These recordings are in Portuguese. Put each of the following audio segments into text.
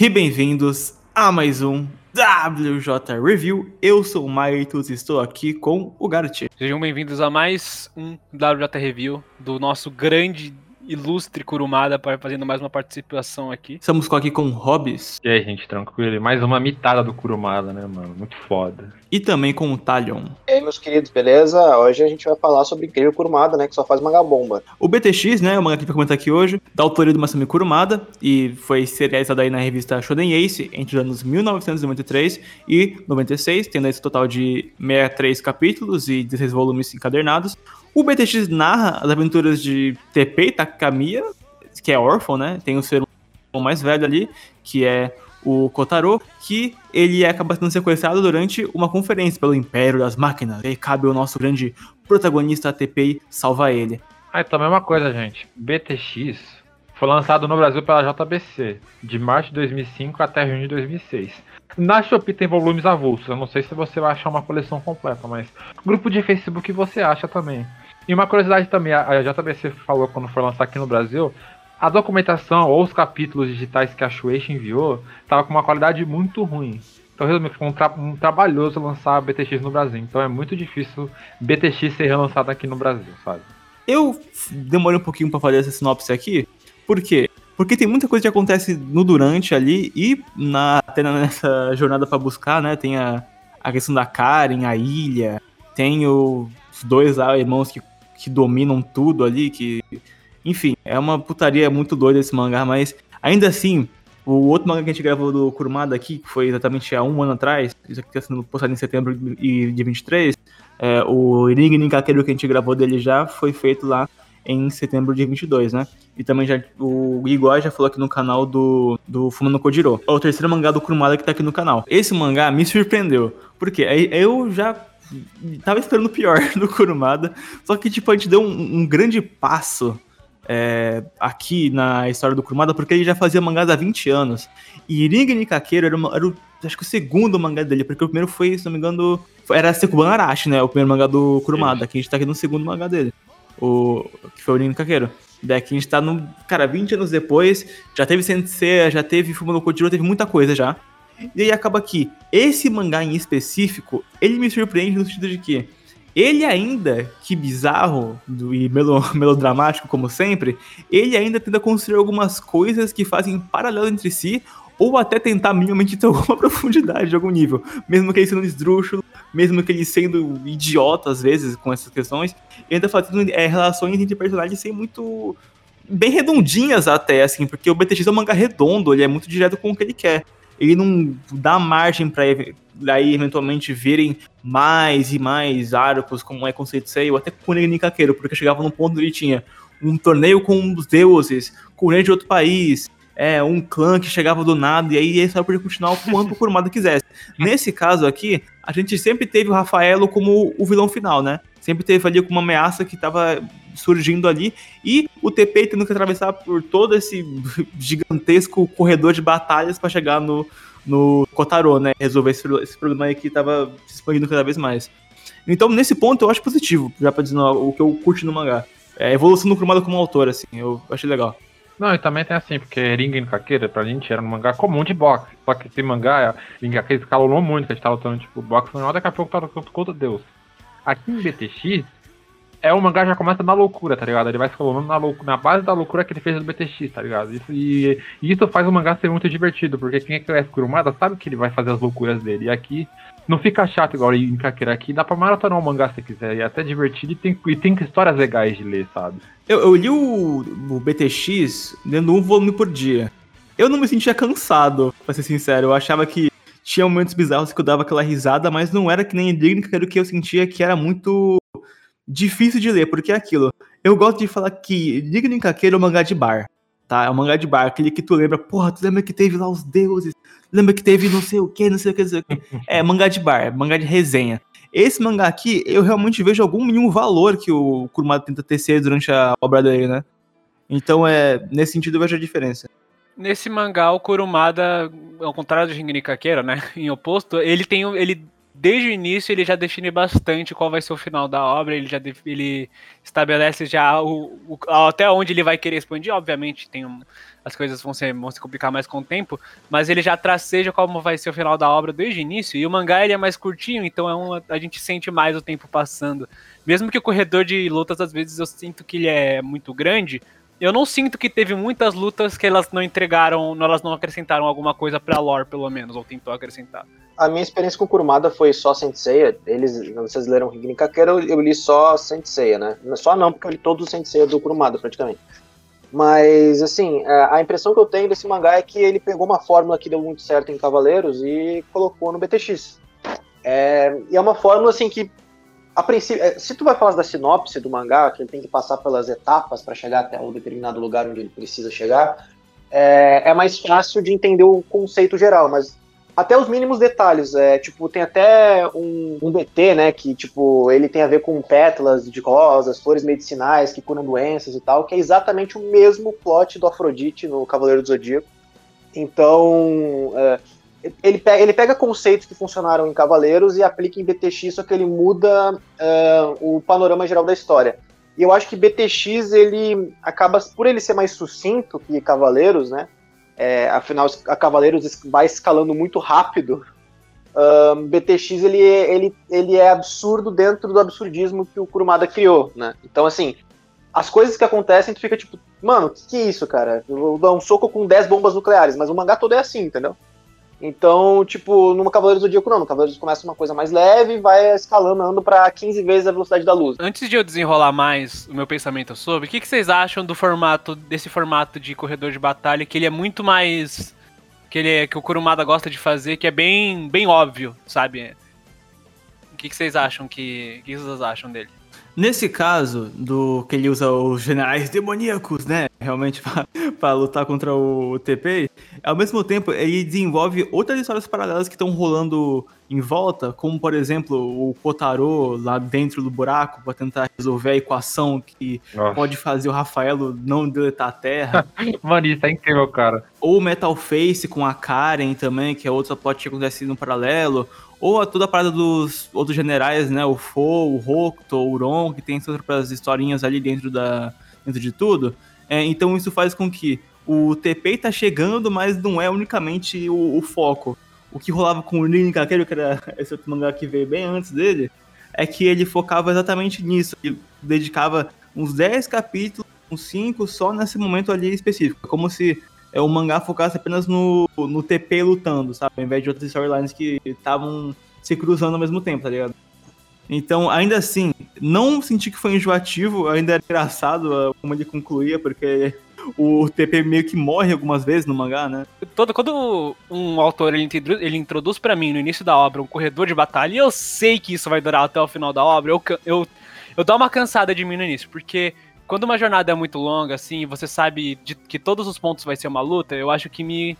e bem-vindos a mais um WJ Review. Eu sou o Maitos e estou aqui com o Gart. Sejam bem-vindos a mais um WJ Review do nosso grande ilustre Kurumada fazendo mais uma participação aqui. Estamos aqui com Hobbs. E aí, gente, tranquilo? Mais uma mitada do Kurumada, né, mano? Muito foda. E também com o Talion. E aí, meus queridos, beleza? Hoje a gente vai falar sobre incrível Kurumada, né? Que só faz manga bomba. O BTX, né? O manga que vai comentar aqui hoje, da autoria do Masami Kurumada e foi serializado aí na revista Shonen Ace entre os anos 1993 e 96, tendo esse total de 63 capítulos e 16 volumes encadernados. O BTX narra as aventuras de TP e Takamiya, que é órfão, né? Tem o ser mais velho ali, que é o Kotaro, que ele acaba sendo sequestrado durante uma conferência pelo Império das Máquinas. E aí cabe o nonosso grande protagonista TPI salvar ele. Ah, então a mesma coisa, gente. BTX foi lançado no Brasil pela JBC, de março de 2005 até junho de 2006. Na Shopee tem volumes avulsos, eu não sei se você vai achar uma coleção completa, mas grupo de Facebook você acha também. E uma curiosidade também, a JBC falou quando foi lançar aqui no Brasil, a documentação ou os capítulos digitais que a Shueisha enviou tava com uma qualidade muito ruim. Então, resumindo, foi um, tra um trabalhoso lançar BTX no Brasil. Então é muito difícil BTX ser relançado aqui no Brasil, sabe? Eu demorei um pouquinho para fazer essa sinopse aqui. Por quê? Porque tem muita coisa que acontece no durante ali e na, até nessa jornada para buscar, né? Tem a, a questão da Karen, a ilha, tem os dois irmãos que que dominam tudo ali, que. Enfim, é uma putaria muito doida esse mangá, mas ainda assim, o outro mangá que a gente gravou do Kurumada aqui, que foi exatamente há um ano atrás, isso aqui está sendo postado em setembro de 23, é, o Ring Ninkakeru que a gente gravou dele já foi feito lá em setembro de 22, né? E também já o Igor já falou aqui no canal do, do Fumano Kojiro. É o terceiro mangá do Kurumada que tá aqui no canal. Esse mangá me surpreendeu. Porque eu já tava esperando o pior do Kurumada. Só que, tipo, a gente deu um, um grande passo é, aqui na história do Kurumada, porque ele já fazia mangás há 20 anos. E Ringa Nikakeiro era, uma, era o, acho que o segundo mangá dele, porque o primeiro foi, se não me engano, era Sekuban Arashi, né? O primeiro mangá do Kurumada. Aqui a gente tá aqui no segundo mangá dele. O, que foi o Ringa Nikakeiro. Daqui a gente tá no. Cara, 20 anos depois, já teve Sensei, já teve Fumano Kojiro, teve muita coisa já. E aí acaba que esse mangá em específico, ele me surpreende no sentido de que ele ainda, que bizarro e melo, melodramático como sempre, ele ainda tenta construir algumas coisas que fazem paralelo entre si, ou até tentar minimamente ter alguma profundidade de algum nível. Mesmo que ele sendo esdrúxulo, mesmo que ele sendo idiota às vezes com essas questões, ele ainda fazendo é, relações entre personagens sem muito. bem redondinhas até, assim, porque o BTX é um mangá redondo, ele é muito direto com o que ele quer ele não dá margem para daí eventualmente verem mais e mais arcos, como é Conceito Sei, ou até com o Nikakeiro, porque chegava num ponto onde ele tinha um torneio com os deuses, com o rei de outro país, é, um clã que chegava do nada, e aí ele só podia continuar quanto o Kurumada quisesse. Nesse caso aqui, a gente sempre teve o Rafaelo como o vilão final, né? Sempre teve ali com uma ameaça que estava surgindo ali. E o TP tendo que atravessar por todo esse gigantesco corredor de batalhas para chegar no, no Kotaro, né? Resolver esse, esse problema aí que estava se expandindo cada vez mais. Então, nesse ponto, eu acho positivo, já pra dizer o que eu curto no mangá. É a evolução do Kurumada como autor, assim, eu achei legal. Não, e também tem assim, porque Ringen Kakeira, pra gente, era um mangá comum de boxe. Só que esse mangá, Ringen Kakeira escalonou muito, a gente tava lutando, tipo, boxe normal, daqui a pouco tava contra Deus. Aqui em BTX, é o mangá já começa na loucura, tá ligado? Ele vai escalonando na, loucura, na base da loucura que ele fez no BTX, tá ligado? Isso, e, e, isso faz o mangá ser muito divertido, porque quem é que é Kurumada sabe que ele vai fazer as loucuras dele. E aqui não fica chato igual em Kakira aqui, dá pra maratonar o mangá se quiser. E é até divertido e tem, e tem histórias legais de ler, sabe? Eu, eu li o, o BTX lendo um volume por dia. Eu não me sentia cansado, pra ser sincero. Eu achava que tinha momentos bizarros que eu dava aquela risada, mas não era que nem Indigno, que era o que eu sentia que era muito difícil de ler, porque é aquilo. Eu gosto de falar que Digno em Kakeiro é um mangá de bar, tá? É um mangá de bar, aquele que tu lembra, porra, tu lembra que teve lá os deuses, lembra que teve não sei o que, não sei o que, não sei o que. É, mangá de bar, mangá de resenha. Esse mangá aqui, eu realmente vejo algum mínimo valor que o Kurumada tenta tecer durante a obra dele, né? Então, é, nesse sentido, eu vejo a diferença. Nesse mangá, o Kurumada, ao contrário do Shingeki Kakeira, né, em oposto, ele tem ele desde o início ele já define bastante qual vai ser o final da obra, ele já ele estabelece já o, o- até onde ele vai querer expandir, obviamente tem um- as coisas vão, ser, vão se complicar mais com o tempo, mas ele já traceja como vai ser o final da obra desde o início, e o mangá ele é mais curtinho, então é uma, a gente sente mais o tempo passando. Mesmo que o corredor de lutas, às vezes eu sinto que ele é muito grande, eu não sinto que teve muitas lutas que elas não entregaram, elas não acrescentaram alguma coisa pra lore, pelo menos, ou tentou acrescentar. A minha experiência com Kurumada foi só Senseiya. Eles, vocês leram Higini Kakera, eu, li só Senseiya, né? Só não, porque eu li todos os Senseiya do Kurumada, praticamente. Mas, assim, é, a impressão que eu tenho desse mangá é que ele pegou uma fórmula que deu muito certo em Cavaleiros e colocou no BTX. É, e é uma fórmula, assim, que, a princípio, é, se tu vai falar da sinopse do mangá, que ele tem que passar pelas etapas para chegar até um determinado lugar onde ele precisa chegar, é, é mais fácil de entender o conceito geral, mas até os mínimos detalhes. É, tipo, tem até um, um BT, né? Que, tipo, ele tem a ver com pétalas de rosas, flores medicinais que curam doenças e tal, que é exatamente o mesmo plot do Afrodite no Cavaleiro do Zodíaco. Então. é, ele, pega, ele pega conceitos que funcionaram em Cavaleiros e aplica em BTX, só que ele muda é, o panorama geral da história. E eu acho que BTX, ele acaba, por ele ser mais sucinto que Cavaleiros, né? É, afinal, a Cavaleiros vai escalando muito rápido. BTX ele, é- ele, ele é absurdo dentro do absurdismo que o Kurumada criou, né? Então, assim, as coisas que acontecem, tu fica tipo, mano, o que, que é isso, cara? Eu vou dar um soco com 10 bombas nucleares, mas o mangá todo é assim, entendeu? Então, tipo, no Cavaleiros do Zodíaco não, no Cavaleiros começa uma coisa mais leve e vai escalando pra 15 vezes a velocidade da luz. Antes de eu desenrolar mais o meu pensamento sobre, o que, que vocês acham do formato, desse formato de corredor de batalha, que ele é muito mais. que ele é, que o Kurumada gosta de fazer, que é bem, bem óbvio, sabe? O que, que vocês acham que. O que vocês acham dele? Nesse caso, do que ele usa os generais demoníacos, né? Realmente pra lutar contra o TP, ao mesmo tempo ele desenvolve outras histórias paralelas que estão rolando em volta, como por exemplo o Kotaro lá dentro do buraco pra tentar resolver a equação que Nossa. pode fazer o Rafaelo não deletar a Terra. Mano, isso é incrível, cara. ou o Metal Face com a Karen também, que é outra plot que acontece no paralelo, ou a toda a parada dos outros generais, né, o Fo, o Hokuto, o Uron, que tem suas próprias historinhas ali dentro, da, dentro de tudo. É, então isso faz com que o TP tá chegando, mas não é unicamente o, o foco. O que rolava com o Nin Kakeru, que era esse outro mangá que veio bem antes dele, é que ele focava exatamente nisso. Ele dedicava uns 10 capítulos, uns 5 só nesse momento ali específico. Como se é, o mangá focasse apenas no, no TP lutando, sabe? Ao invés de outras storylines que estavam se cruzando ao mesmo tempo, tá ligado? Então, ainda assim, não senti que foi enjoativo, ainda era engraçado ah, como ele concluía, porque o TP meio que morre algumas vezes no mangá, né? Todo, quando um autor ele introduz, ele introduz para mim no início da obra um corredor de batalha, e eu sei que isso vai durar até o final da obra, eu, eu, eu dou uma cansada de mim no início, porque quando uma jornada é muito longa, assim, você sabe de, que todos os pontos vai ser uma luta, eu acho que me,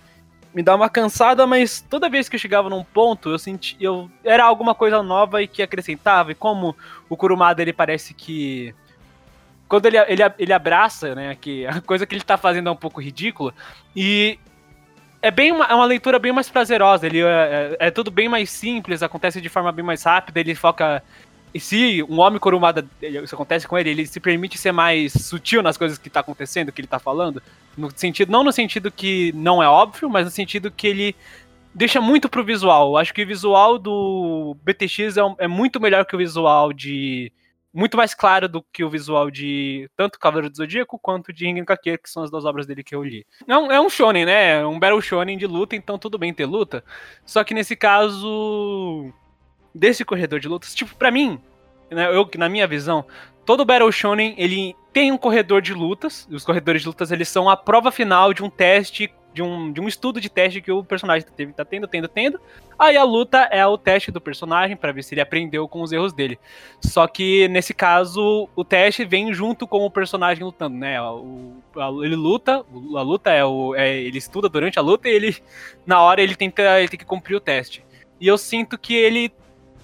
me dá uma cansada, mas toda vez que eu chegava num ponto, eu senti. Eu, era alguma coisa nova e que acrescentava, e como o Kurumada ele parece que. Quando ele, ele, ele abraça, né, que a coisa que ele tá fazendo é um pouco ridícula, e é bem uma, é uma leitura bem mais prazerosa. Ele é, é, é tudo bem mais simples, acontece de forma bem mais rápida. Ele foca. E se um homem corumada, isso acontece com ele, ele se permite ser mais sutil nas coisas que tá acontecendo, que ele tá falando. No sentido, não no sentido que não é óbvio, mas no sentido que ele deixa muito pro visual. Eu acho que o visual do BTX é, um- é muito melhor que o visual de. Muito mais claro do que o visual de tanto Cavaleiro do Zodíaco quanto de Ringen Kakeiro, que são as duas obras dele que eu li. Não, é um shonen, né? É um battle shonen de luta, então tudo bem ter luta. Só que nesse caso desse corredor de lutas, tipo, pra mim, né, eu na minha visão, todo battle shonen ele tem um corredor de lutas. Os corredores de lutas eles são a prova final de um teste, de um, de um estudo de teste que o personagem tá tendo, tendo, tendo. Aí a luta é o teste do personagem pra ver se ele aprendeu com os erros dele. Só que nesse caso o teste vem junto com o personagem lutando, né? O, a- ele luta, a luta é o, é, ele estuda durante a luta e ele na hora ele tenta, ele tem que cumprir o teste. E eu sinto que ele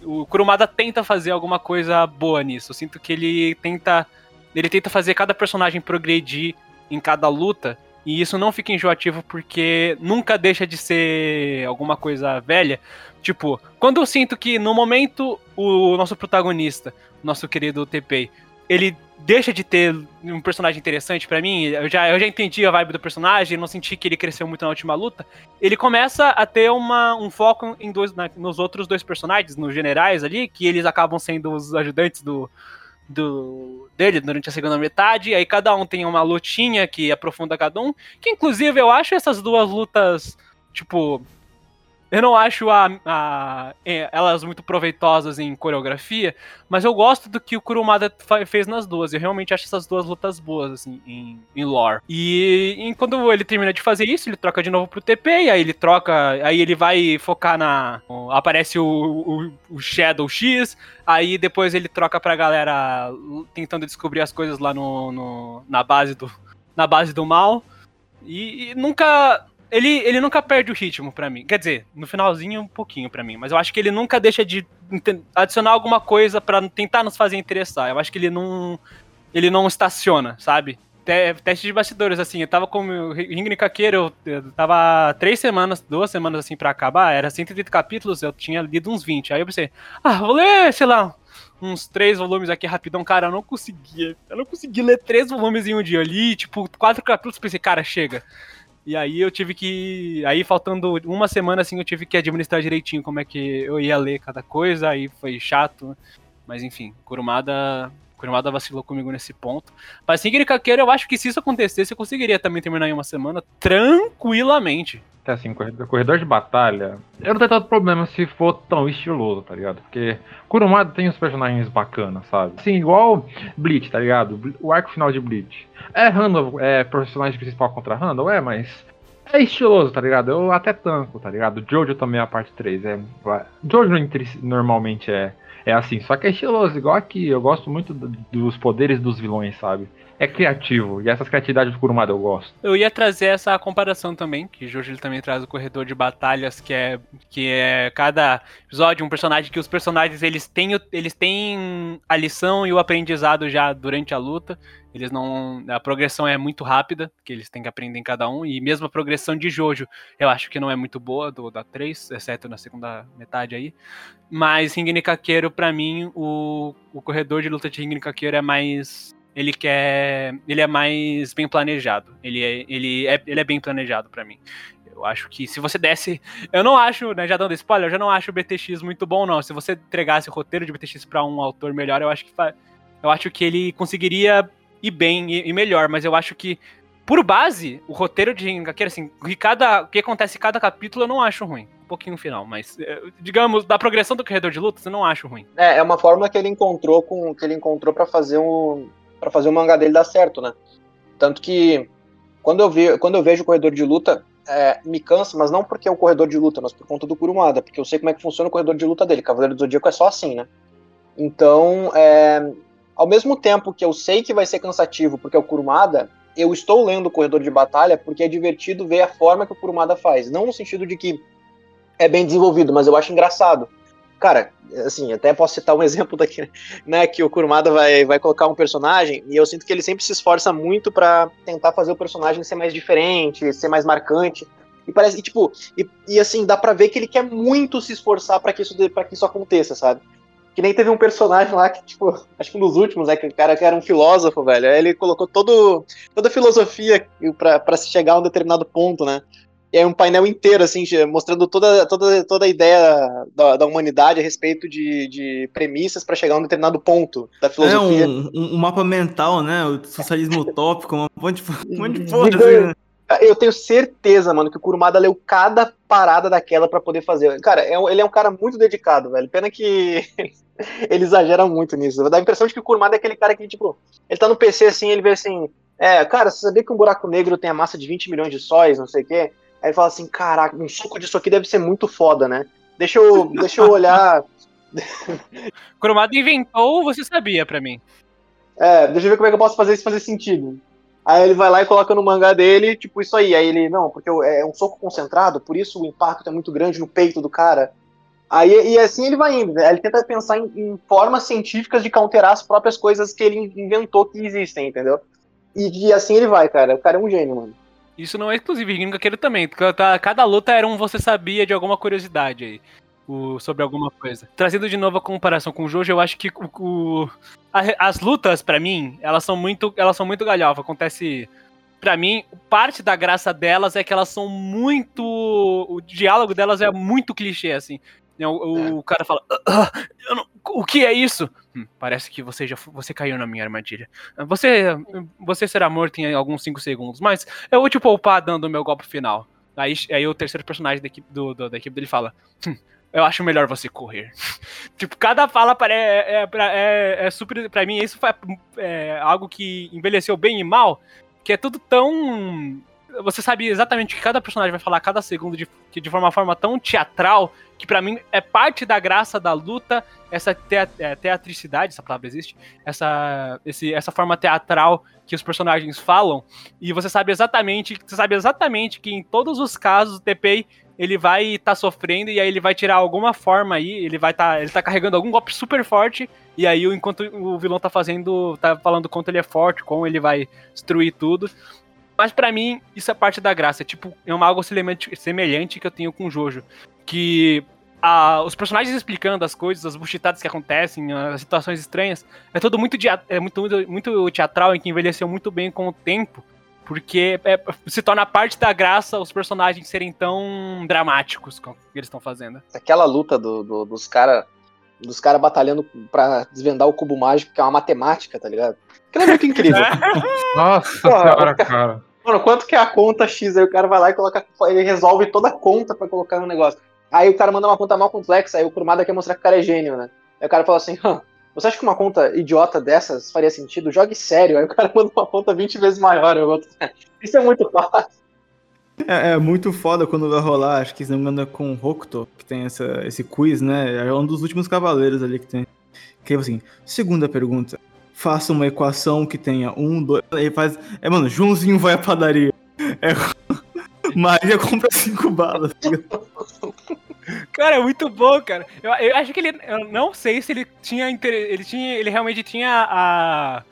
o Kurumada tenta fazer alguma coisa boa nisso. Eu sinto que ele tenta ele tenta fazer cada personagem progredir em cada luta E isso não fica enjoativo porque nunca deixa de ser alguma coisa velha. Tipo, quando eu sinto que no momento o nosso protagonista, nosso querido TP, ele deixa de ter um personagem interessante para mim, eu já, eu já entendi a vibe do personagem, não senti que ele cresceu muito na última luta, ele começa a ter uma, um foco em dois, na, nos outros dois personagens, nos generais ali, que eles acabam sendo os ajudantes do, do dele durante a segunda metade, aí cada um tem uma lutinha que aprofunda cada um, que inclusive eu acho essas duas lutas, tipo, eu não acho a, a, elas muito proveitosas em coreografia, mas eu gosto do que o Kurumada fez nas duas. Eu realmente acho essas duas lutas boas, assim, em, em lore. E, e, quando ele termina de fazer isso, ele troca de novo pro TP, e aí ele troca. Aí ele vai focar na. Aparece o, o, o Shadow X, aí depois ele troca pra galera tentando descobrir as coisas lá no, no na base do. Na base do mal. E, e nunca ele, ele nunca perde o ritmo para mim. Quer dizer, no finalzinho um pouquinho para mim, mas eu acho que ele nunca deixa de adicionar alguma coisa para tentar nos fazer interessar. Eu acho que ele não ele não estaciona, sabe? Teste de bastidores, assim, eu tava com o Ring Kakeiro, eu tava três semanas, duas semanas assim para acabar, era 130 capítulos, eu tinha lido uns 20. Aí eu pensei, ah, vou ler, sei lá, uns três volumes aqui rapidão. Cara, eu não conseguia. Eu não consegui ler três volumes em um dia. Eu li, tipo, quatro capítulos, pensei, cara, chega. E aí eu tive que. Aí faltando uma semana assim, eu tive que administrar direitinho como é que eu ia ler cada coisa, aí foi chato. Mas enfim, Kurumada. Kurumada vacilou comigo nesse ponto. Mas Singiri Kakeiro, eu acho que se isso acontecesse, eu conseguiria também terminar em uma semana tranquilamente. É assim, corredor de batalha, eu não tenho tanto problema se for tão estiloso, tá ligado? Porque Kurumada tem os personagens bacanas, sabe? Assim, igual Bleach, tá ligado? O arco final de Bleach. É Randall, é personagem principal contra Randall, é, mas é estiloso, tá ligado? Eu até tanco, tá ligado? Jojo também é a parte 3. É, Jojo normalmente é, é assim, só que é estiloso, igual aqui. Eu gosto muito dos poderes dos vilões, sabe? É criativo. E essas criatividades do Kurumada eu gosto. Eu ia trazer essa comparação também, que Jojo também traz o corredor de batalhas, que é que é cada episódio um personagem que os personagens eles têm eles têm a lição e o aprendizado já durante a luta. Eles não a progressão é muito rápida, que eles têm que aprender em cada um e mesmo a progressão de Jojo, eu acho que não é muito boa do da 3, exceto na segunda metade aí. Mas Ringen Kakeiro para mim o, o corredor de luta de Ringen Kakeiro é mais ele quer. Ele é mais bem planejado. Ele é, ele é, ele é bem planejado para mim. Eu acho que se você desse. Eu não acho, né, já dando spoiler, eu já não acho o BTX muito bom, não. Se você entregasse o roteiro de BTX para um autor melhor, eu acho que eu acho que ele conseguiria ir bem e, melhor, mas eu acho que. Por base, o roteiro de Ringaqueira, assim, o cada, o que acontece em cada capítulo eu não acho ruim. Um pouquinho final, mas, eh, digamos, da progressão do corredor de lutas, eu não acho ruim. É, é uma forma que ele encontrou com que ele encontrou para fazer um, para fazer o mangá dele dar certo, né? Tanto que quando eu, ve, quando eu vejo o corredor de luta, é, me cansa, mas não porque é o corredor de luta, mas por conta do Kurumada, porque eu sei como é que funciona o corredor de luta dele. Cavaleiro do Zodíaco é só assim, né? Então, é, ao mesmo tempo que eu sei que vai ser cansativo porque é o Kurumada, eu estou lendo o corredor de batalha porque é divertido ver a forma que o Kurumada faz. Não no sentido de que é bem desenvolvido, mas eu acho engraçado. Cara, assim, até posso citar um exemplo daqui, né, que o Kurumada vai, vai colocar um personagem e eu sinto que ele sempre se esforça muito para tentar fazer o personagem ser mais diferente, ser mais marcante. E parece, e, tipo, e, e assim, dá pra ver que ele quer muito se esforçar para que isso para que isso aconteça, sabe? Que nem teve um personagem lá que, tipo, acho que um dos últimos, né, que o cara que era um filósofo, velho, aí ele colocou todo, toda a filosofia para se chegar a um determinado ponto, né? E aí um painel inteiro, assim, mostrando toda, toda, toda a ideia da, da humanidade a respeito de, de premissas para chegar a um determinado ponto da filosofia. É um, um, mapa mental, né? O socialismo utópico, um monte de, um monte de foda, assim, né? Eu tenho certeza, mano, que o Kurumada leu cada parada daquela para poder fazer. Cara, é, ele é um cara muito dedicado, velho. Pena que ele exagera muito nisso. Dá a impressão de que o Kurumada é aquele cara que, tipo, ele tá no PC assim, ele vê assim. É, cara, você sabia que um buraco negro tem a massa de 20 milhões de sóis, não sei o quê? Aí ele fala assim, caraca, um suco disso aqui deve ser muito foda, né? Deixa eu, deixa eu olhar. Cromado inventou, você sabia pra mim. É, deixa eu ver como é que eu posso fazer isso fazer sentido. Aí ele vai lá e coloca no mangá dele, tipo, isso aí. Aí ele, não, porque é um soco concentrado, por isso o impacto é muito grande no peito do cara. Aí, e assim ele vai indo, né? Ele tenta pensar em, em, formas científicas de counterar as próprias coisas que ele inventou que existem, entendeu? E, e assim ele vai, cara. O cara é um gênio, mano. Isso não é exclusivo, Ringo Caqueiro também. Cada luta era um você sabia de alguma curiosidade aí. o- sobre alguma coisa. Trazendo de novo a comparação com o Jojo, eu acho que o, o- a- as lutas, pra mim, elas são muito, elas são muito galhofa. Acontece. Pra mim, parte da graça delas é que elas são muito. O diálogo delas é muito clichê, assim. O, o- o cara fala. "Ah, ah, não- o que é isso? "Hum, parece que você já você caiu na minha armadilha. Você, você será morto em alguns 5 segundos, mas eu vou te poupar dando o meu golpe final. Aí, aí o terceiro personagem da equipe, do, do- da equipe dele fala: "Hum, Eu acho melhor você correr. tipo, cada fala é, é, é, é super. Pra mim, isso foi é, algo que envelheceu bem e mal, que é tudo tão. Você sabe exatamente o que cada personagem vai falar a cada segundo de, de uma forma tão teatral que pra mim é parte da graça da luta, essa é, teatricidade, essa palavra existe, essa, esse, essa forma teatral que os personagens falam, e você sabe exatamente, você sabe exatamente que em todos os casos o TPI ele vai estar sofrendo e aí ele vai tirar alguma forma aí, ele vai estar, ele tá carregando algum golpe super forte e aí enquanto o vilão tá fazendo, tá falando quanto ele é forte, como ele vai destruir tudo. Mas pra mim isso é parte da graça, é tipo, é uma algo semelhante, que eu tenho com o Jojo, que a- os personagens explicando as coisas, as buchitadas que acontecem, as situações estranhas, é tudo muito, é muito, muito, muito teatral e que envelheceu muito bem com o tempo, porque é- se torna parte da graça os personagens serem tão dramáticos com o que eles estão fazendo. Aquela luta do- do- dos caras dos cara batalhando pra desvendar o cubo mágico, que é uma matemática, tá ligado? Aquilo é muito incrível. Nossa senhora, cara. Quanto que é a conta X? Aí o cara vai lá e coloca. Ele resolve toda a conta pra colocar no negócio. Aí o cara manda uma conta mal complexa, aí o Kurumada quer mostrar que o cara é gênio, né? Aí o cara fala assim, Hã, você acha que uma conta idiota dessas faria sentido? Jogue sério. Aí o cara manda uma conta 20 vezes maior. Eu Isso é muito fácil. É, é muito foda quando vai rolar, acho que se não me engano é com o Hokuto, que tem essa, esse quiz, né? É um dos últimos cavaleiros ali que tem. Que é assim, segunda pergunta. Faça uma equação que tenha um, dois. Aí faz. É, mano, Joãozinho vai à padaria. É. Maria compra cinco balas. Cara, é muito bom, cara. Eu, eu acho que ele. Eu não sei se ele tinha. Ele tinha. Ele realmente tinha a.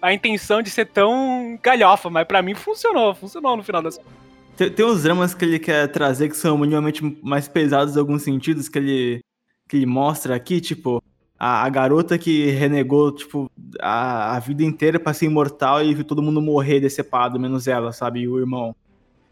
A intenção de ser tão galhofa, mas pra mim funcionou. Funcionou no final das contas. Tem, tem uns dramas que ele quer trazer que são minimamente mais pesados em alguns sentidos que ele, que ele mostra aqui, tipo, a, a garota que renegou, tipo, a, a vida inteira pra ser imortal e viu todo mundo morrer decepado, menos ela, sabe? E o irmão.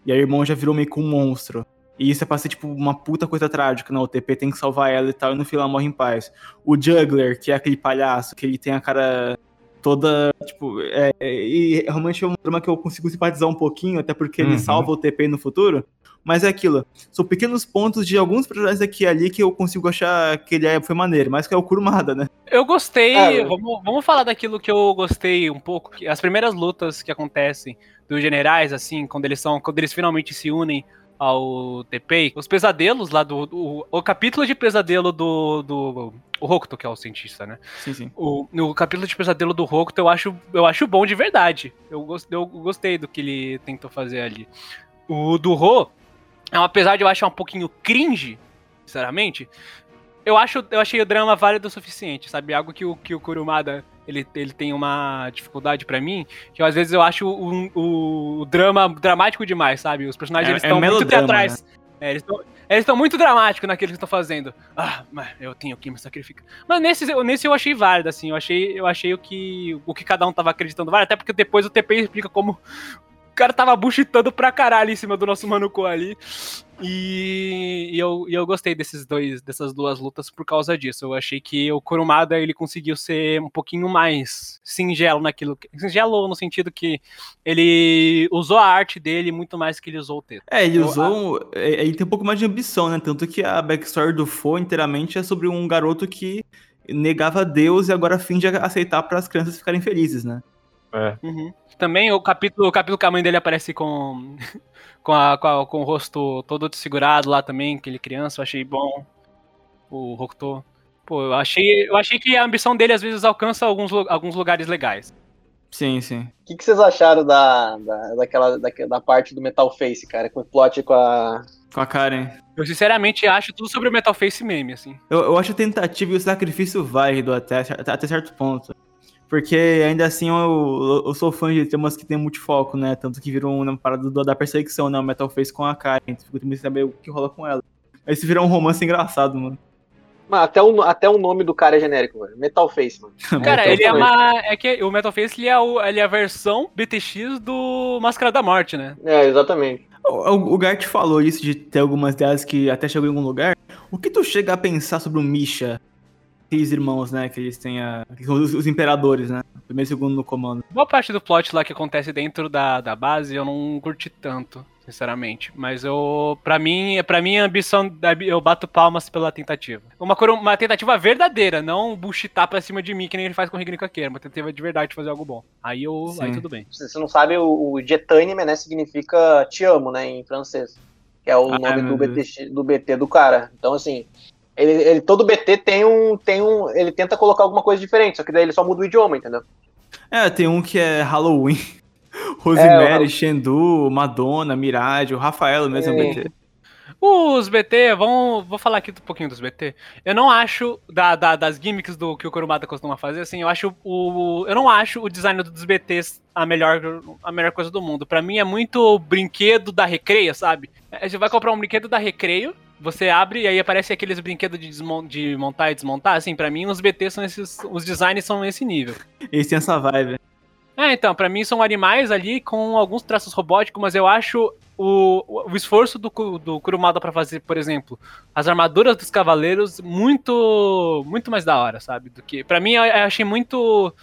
E aí o irmão já virou meio que um monstro. E isso é pra ser, tipo, uma puta coisa trágica, não, o TP tem que salvar ela e tal, e no final morre em paz. O Juggler, que é aquele palhaço, que ele tem a cara toda, tipo, é, é, e realmente é um drama que eu consigo simpatizar um pouquinho, até porque ele Uhum. salva o TP no futuro. Mas é aquilo, são pequenos pontos de alguns personagens aqui e ali que eu consigo achar que ele é, foi maneiro, mas que é o Kurumada, né? Eu gostei. É, vamos, vamos falar daquilo que eu gostei um pouco. que As primeiras lutas que acontecem dos generais, assim, quando eles são. Quando eles finalmente se unem ao TPI, os pesadelos lá do. do- o capítulo de pesadelo do. do o Hokuto, que é o cientista, né? Sim, sim. O, no capítulo de pesadelo do Hokuto, eu acho, eu acho bom de verdade. Eu, gos- eu gostei do que ele tentou fazer ali. O do Ro, é, apesar de eu achar um pouquinho cringe, sinceramente, eu, acho, eu achei o drama válido o suficiente, sabe? Algo que o, que o Kurumada ele, ele tem uma dificuldade pra mim, que às vezes eu acho o, o, o drama dramático demais, sabe? Os personagens É- eles é estão muito melodrama, teatrais. É, eles estão muito dramáticos naquilo que estão fazendo. Ah, mas eu tenho que me sacrificar. Mas nesse, nesse eu achei válido, assim. Eu achei, eu achei o que o que cada um tava acreditando válido. Até porque depois o TP explica como cara tava buchitando pra caralho em cima do nosso Manuco ali. E, e eu, e eu gostei desses dois, dessas duas lutas por causa disso. Eu achei que o Kurumada ele conseguiu ser um pouquinho mais singelo naquilo. que- Singelo no sentido que ele usou a arte dele muito mais que ele usou o texto. É, ele usou. é, Ele tem um pouco mais de ambição, né? Tanto que a backstory do Fo inteiramente é sobre um garoto que negava Deus e agora finge aceitar para as crianças ficarem felizes, né? É. Uhum. Também o capítulo, o capítulo que a mãe dele aparece com, com, a- com, a- com o rosto todo desfigurado lá também, aquele criança, eu achei bom. O Hokuto. Pô, eu achei, eu achei que a ambição dele às vezes alcança alguns, alguns lugares legais. Sim, sim. O que, que vocês acharam da, da, daquela, da, da parte do Metal Face, cara? Com o plot com a. Com a Karen. Eu sinceramente acho tudo sobre o Metal Face meme, assim. Eu, eu acho a tentativa e o sacrifício válido até, até certo ponto. Porque ainda assim eu, eu sou fã de temas que tem multifoco, né? Tanto que virou uma parada do, da perseguição, né? O Metal Face com a Karen. Então fico tentando saber o que rola com ela. Aí se virou um romance engraçado, mano. Mano, até o, até o nome do cara é genérico, mano. Metal Face, mano. Cara, Metal ele é uma. É que o Metal Face ele é, o, ele é a versão BTX do Máscara da Morte, né? É, exatamente. O, o, o Gart falou isso de ter algumas delas que até chegou em algum lugar. O que tu chega a pensar sobre o Misha? Aqueles irmãos, né? Que eles têm a. que são os, os imperadores, né? Primeiro e segundo no comando. Boa parte do plot lá que acontece dentro da, da base eu não curti tanto, sinceramente. Mas eu. Pra mim, pra mim a ambição. da- Eu bato palmas pela tentativa. Uma, uma tentativa verdadeira, não buchitar pra cima de mim, que nem ele faz com o Rigni Kakeira. Uma tentativa de verdade de fazer algo bom. Aí eu. Sim. Aí tudo bem. Se você não sabe, o, o Jetanime, né, significa te amo, né, em francês. Que é o Ah, nome do, BT, do BT do cara. Então, assim, ele, ele- todo BT tem um, tem um. Ele tenta colocar alguma coisa diferente, só que daí ele só muda o idioma, entendeu? É, tem um que é Halloween. Rosemary, É, Shendu, Madonna, Mirage, o Rafael mesmo é. BT. Os BT, vamos, vou falar aqui um pouquinho dos BT. Eu não acho, da, da- das gimmicks do que o Kurumada costuma fazer, assim, eu acho o. Eu não acho o design dos BTs a melhor, a melhor coisa do mundo. Pra mim é muito brinquedo da recreio, sabe? Você vai comprar um brinquedo da recreio, você abre e aí aparece aqueles brinquedos de, de montar e desmontar. Assim, pra mim os BT são esses. Os designs são esse nível. Eles têm essa vibe. É, então, pra mim são animais ali com alguns traços robóticos, mas eu acho o, o esforço do, do Kurumada pra fazer, por exemplo, as armaduras dos cavaleiros muito muito mais da hora, sabe? Do que para mim eu, eu achei muito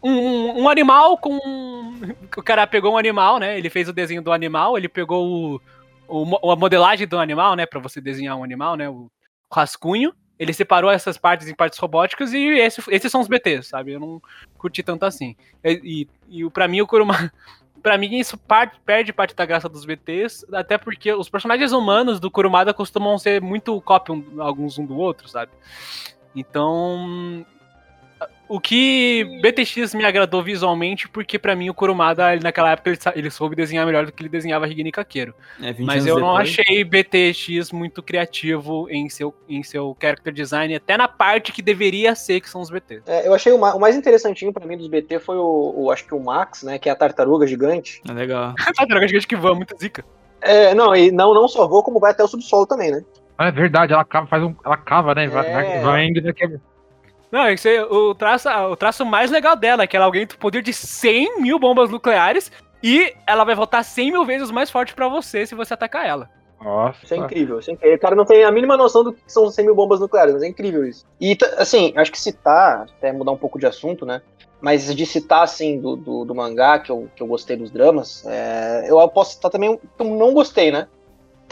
um, um- um animal com o cara pegou um animal, né? Ele fez o desenho do animal, ele pegou o, o a modelagem do animal, né, Pra você desenhar um animal, né, o rascunho. Ele separou essas partes em partes robóticas e esse- esses são os BTs, sabe? Eu não curti tanto assim. E, e, e pra mim o Kuruma. Pra mim, isso parte- perde parte da graça dos BTs, até porque os personagens humanos do Kurumada costumam ser muito cópia um- alguns um do outro, sabe? Então. O que BTX me agradou visualmente, porque pra mim o Kurumada, ele, naquela época, ele, ele soube desenhar melhor do que ele desenhava Rigni Kakeiro. É, 20 Mas eu não depois. achei BTX muito criativo em seu, em seu character design, até na parte que deveria ser, que são os BTs. É, eu achei o, o mais interessantinho pra mim dos BT foi o, o- Acho que o Max, né, que é a tartaruga gigante. É legal. A droga gigante que voa, muita zica. É, não, e não, não só voa, como vai até o subsolo também, né? Ah, é verdade, ela cava, faz um, ela cava, né? Vai, É. vai, vai indo, que- Não, esse é o traço, o traço mais legal dela, é que ela alguém tem poder de 100 mil bombas nucleares e ela vai voltar 100 mil vezes mais forte pra você se você atacar ela. Nossa. Isso é incrível, isso é incrível. O cara não tem a mínima noção do que são 100 mil bombas nucleares, mas é incrível isso. E, assim, acho que citar, até mudar um pouco de assunto, né? Mas de citar, assim, do, do, do mangá, que eu, que eu gostei dos dramas, é, eu posso citar também o que eu não gostei, né?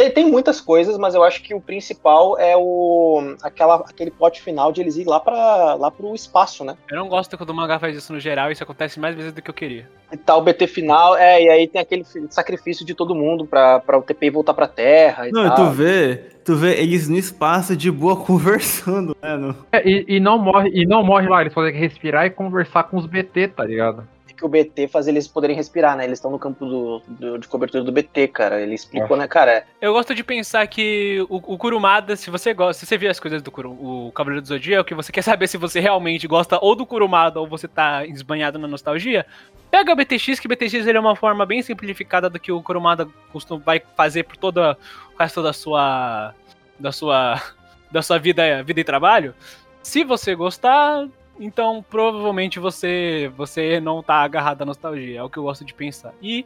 Tem, tem muitas coisas, mas eu acho que o principal é o aquela, aquele plot final de eles ir lá, pra, lá pro espaço, né? Eu não gosto quando o mangá faz isso no geral, isso acontece mais vezes do que eu queria. E tal, o BT final, é, e aí tem aquele sacrifício de todo mundo pra, pra o TPI voltar pra Terra e Não, tal. tu vê, tu vê eles no espaço de boa conversando, né? No... É, e, e não morre, e não morre lá, eles podem respirar e conversar com os BT, tá ligado? Que o BT faz eles poderem respirar, né? Eles estão no campo do, do- de cobertura do BT, cara. Ele explicou, né, cara? Eu gosto de pensar que o, o Kurumada, se você gosta, se você vê as coisas do Kuru, o Cavaleiro do Zodíaco, e você quer saber se você realmente gosta ou do Kurumada ou você tá esbanhado na nostalgia, pega o BTX, que o BTX ele é uma forma bem simplificada do que o Kurumada costuma, vai fazer por todo o resto da sua da sua da sua vida, vida e trabalho. Se você gostar, então provavelmente você você não tá agarrado à nostalgia, é o que eu gosto de pensar. E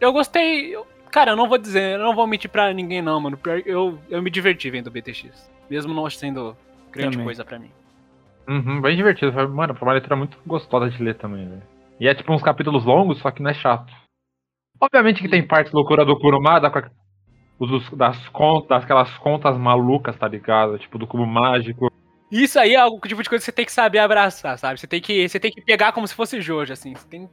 eu gostei, eu- cara, eu não vou dizer, eu não vou mentir pra ninguém não, mano. Eu, eu me diverti vendo o BTX, mesmo não sendo grande Também. coisa pra mim. Uhum, bem divertido. Mano, foi uma letra muito gostosa de ler também, velho. E é tipo uns capítulos longos, só que não é chato. Obviamente que tem parte loucura do Kurumada das contas, aquelas contas malucas, tá ligado? Tipo do cubo mágico. Isso aí é algo tipo de coisa que você tem que saber abraçar, sabe? Você tem que, você tem que pegar como se fosse Jojo, assim. Você tem,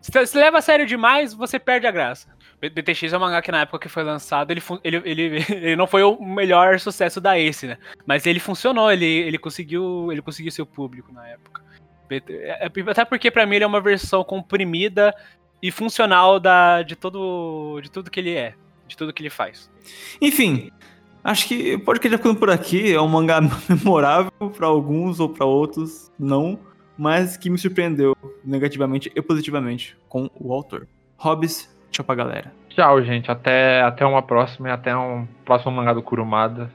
se você leva a sério demais, você perde a graça. BTX é um mangá que na época que foi lançado, ele, ele, ele, ele não foi o melhor sucesso da Ace, né? Mas ele funcionou, ele, ele conseguiu ele conseguiu seu público na época. É- é- Até porque pra mim ele é uma versão comprimida e funcional da, de, todo, de tudo que ele é, de tudo que ele faz. Enfim, acho que pode que já ficando por aqui. É um mangá memorável pra alguns ou pra outros, não. mas que me surpreendeu negativamente e positivamente com o autor. Hobbs, tchau pra galera. Tchau, gente. Até, até uma próxima e até um próximo mangá do Kurumada.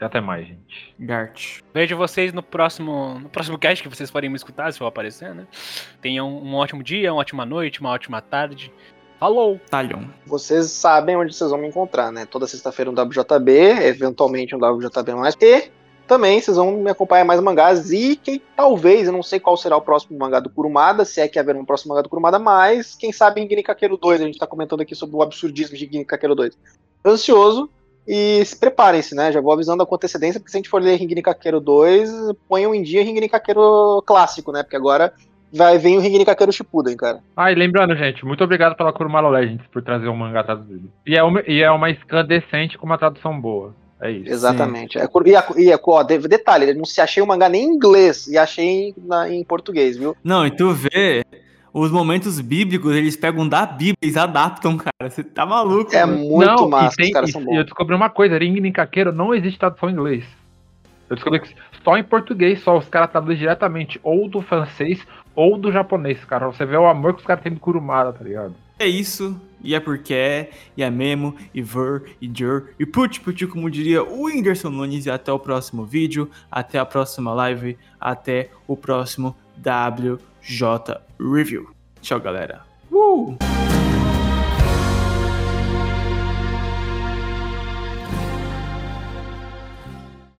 E até mais, gente. Gart. Vejo vocês no próximo, no próximo cast que vocês forem me escutar, se for aparecer, né? Tenham um ótimo dia, uma ótima noite, uma ótima tarde. Falou! Talion. Vocês sabem onde vocês vão me encontrar, né? Toda sexta-feira um WJB, eventualmente um WJB mais. E também vocês vão me acompanhar mais mangás e que talvez, eu não sei qual será o próximo mangá do Kurumada, se é que haverá um próximo mangá do Kurumada, mas quem sabe em Kakeru 2, a gente tá comentando aqui sobre o absurdismo de Kakeru 2. Ansioso e se preparem-se, né? Já vou avisando com antecedência, porque se a gente for ler Ringini Kakeru 2, ponham em dia Kakeru clássico, né? Porque agora vai vir o Ringini Kakeru Shippuden, cara. Ah, e lembrando, gente, muito obrigado pela Kurumada Legends por trazer um mangá traduzido. E é uma, e é uma scan decente com uma tradução boa. É isso. Exatamente. É, e, a, e a, ó, detalhe, não se achei o mangá nem em inglês e achei na, em português, viu? Não, e tu vê, os momentos bíblicos, eles pegam da Bíblia, eles adaptam, cara. Você tá maluco. É né? muito não, massa, e tem, os caras e, são e bons. eu descobri uma coisa, Ring Ninkakeiro não existe tradução em inglês. Eu descobri que só em português, só os caras traduzem diretamente, ou do francês ou do japonês, cara. Você vê o amor que os caras têm do Kurumada, tá ligado? É isso, e é porque é, e é mesmo, e ver, e jur, e put, put, como diria o Whindersson Nunes, e até o próximo vídeo, até a próxima live, até o próximo WJ Review. Tchau, galera. Uh!